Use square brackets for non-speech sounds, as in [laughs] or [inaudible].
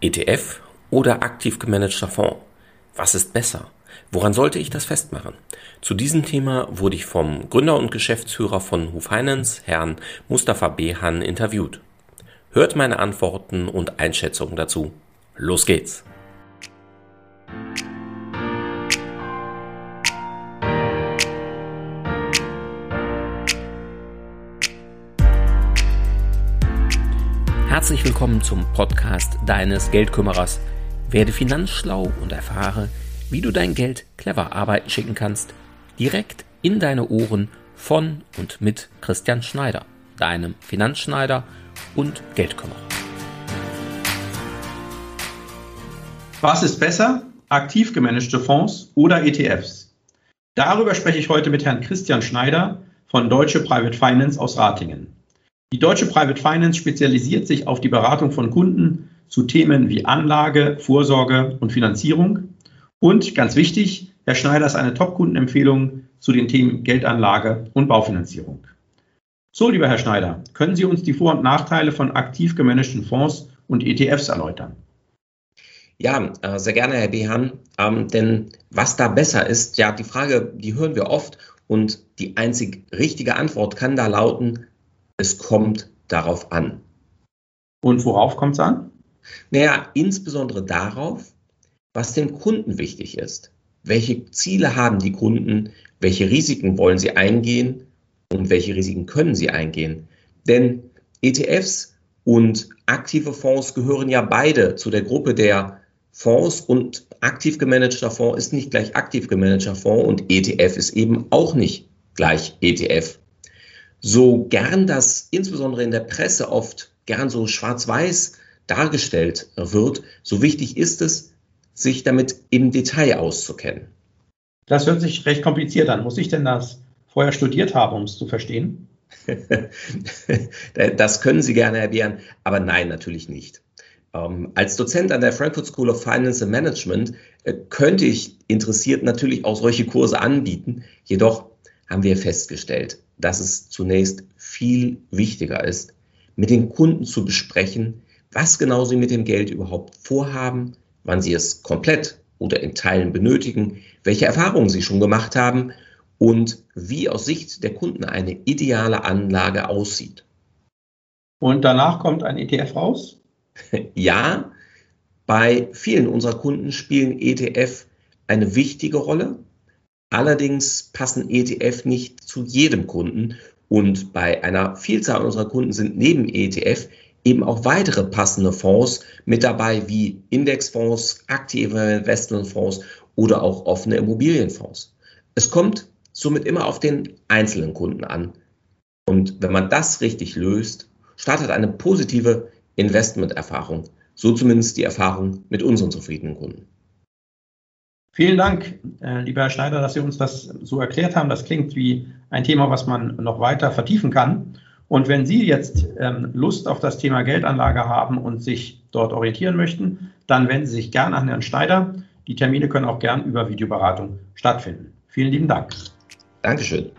ETF oder aktiv gemanagter Fonds? Was ist besser? Woran sollte ich das festmachen? Zu diesem Thema wurde ich vom Gründer und Geschäftsführer von Who Finance, Herrn Mustafa Behan, interviewt. Hört meine Antworten und Einschätzungen dazu. Los geht's! Herzlich willkommen zum Podcast deines Geldkümmerers. Werde finanzschlau und erfahre, wie du dein Geld clever arbeiten schicken kannst. Direkt in deine Ohren von und mit Christian Schneider, deinem Finanzschneider und Geldkümmerer. Was ist besser? Aktiv gemanagte Fonds oder ETFs? Darüber spreche ich heute mit Herrn Christian Schneider von Deutsche Private Finance aus Ratingen. Die Deutsche Private Finance spezialisiert sich auf die Beratung von Kunden zu Themen wie Anlage, Vorsorge und Finanzierung. Und ganz wichtig, Herr Schneider ist eine Top-Kundenempfehlung zu den Themen Geldanlage und Baufinanzierung. So, lieber Herr Schneider, können Sie uns die Vor- und Nachteile von aktiv gemanagten Fonds und ETFs erläutern? Ja, äh, sehr gerne, Herr Behan. Ähm, denn was da besser ist, ja, die Frage, die hören wir oft und die einzig richtige Antwort kann da lauten, es kommt darauf an. Und worauf kommt es an? Naja, insbesondere darauf, was dem Kunden wichtig ist. Welche Ziele haben die Kunden? Welche Risiken wollen sie eingehen? Und welche Risiken können sie eingehen? Denn ETFs und aktive Fonds gehören ja beide zu der Gruppe der Fonds und aktiv gemanagter Fonds ist nicht gleich aktiv gemanagter Fonds und ETF ist eben auch nicht gleich ETF so gern das insbesondere in der Presse oft gern so schwarz-weiß dargestellt wird, so wichtig ist es, sich damit im Detail auszukennen. Das hört sich recht kompliziert an. Muss ich denn das vorher studiert haben, um es zu verstehen? [laughs] das können Sie gerne erwähnen, aber nein, natürlich nicht. Ähm, als Dozent an der Frankfurt School of Finance and Management äh, könnte ich interessiert natürlich auch solche Kurse anbieten. Jedoch haben wir festgestellt, dass es zunächst viel wichtiger ist, mit den Kunden zu besprechen, was genau sie mit dem Geld überhaupt vorhaben, wann sie es komplett oder in Teilen benötigen, welche Erfahrungen sie schon gemacht haben und wie aus Sicht der Kunden eine ideale Anlage aussieht. Und danach kommt ein ETF raus? [laughs] ja, bei vielen unserer Kunden spielen ETF eine wichtige Rolle, Allerdings passen ETF nicht zu jedem Kunden und bei einer Vielzahl unserer Kunden sind neben ETF eben auch weitere passende Fonds mit dabei, wie Indexfonds, aktive Investmentfonds oder auch offene Immobilienfonds. Es kommt somit immer auf den einzelnen Kunden an. Und wenn man das richtig löst, startet eine positive Investmenterfahrung. So zumindest die Erfahrung mit unseren zufriedenen Kunden. Vielen Dank, äh, lieber Herr Schneider, dass Sie uns das so erklärt haben. Das klingt wie ein Thema, was man noch weiter vertiefen kann. Und wenn Sie jetzt ähm, Lust auf das Thema Geldanlage haben und sich dort orientieren möchten, dann wenden Sie sich gerne an Herrn Schneider. Die Termine können auch gern über Videoberatung stattfinden. Vielen lieben Dank. Dankeschön.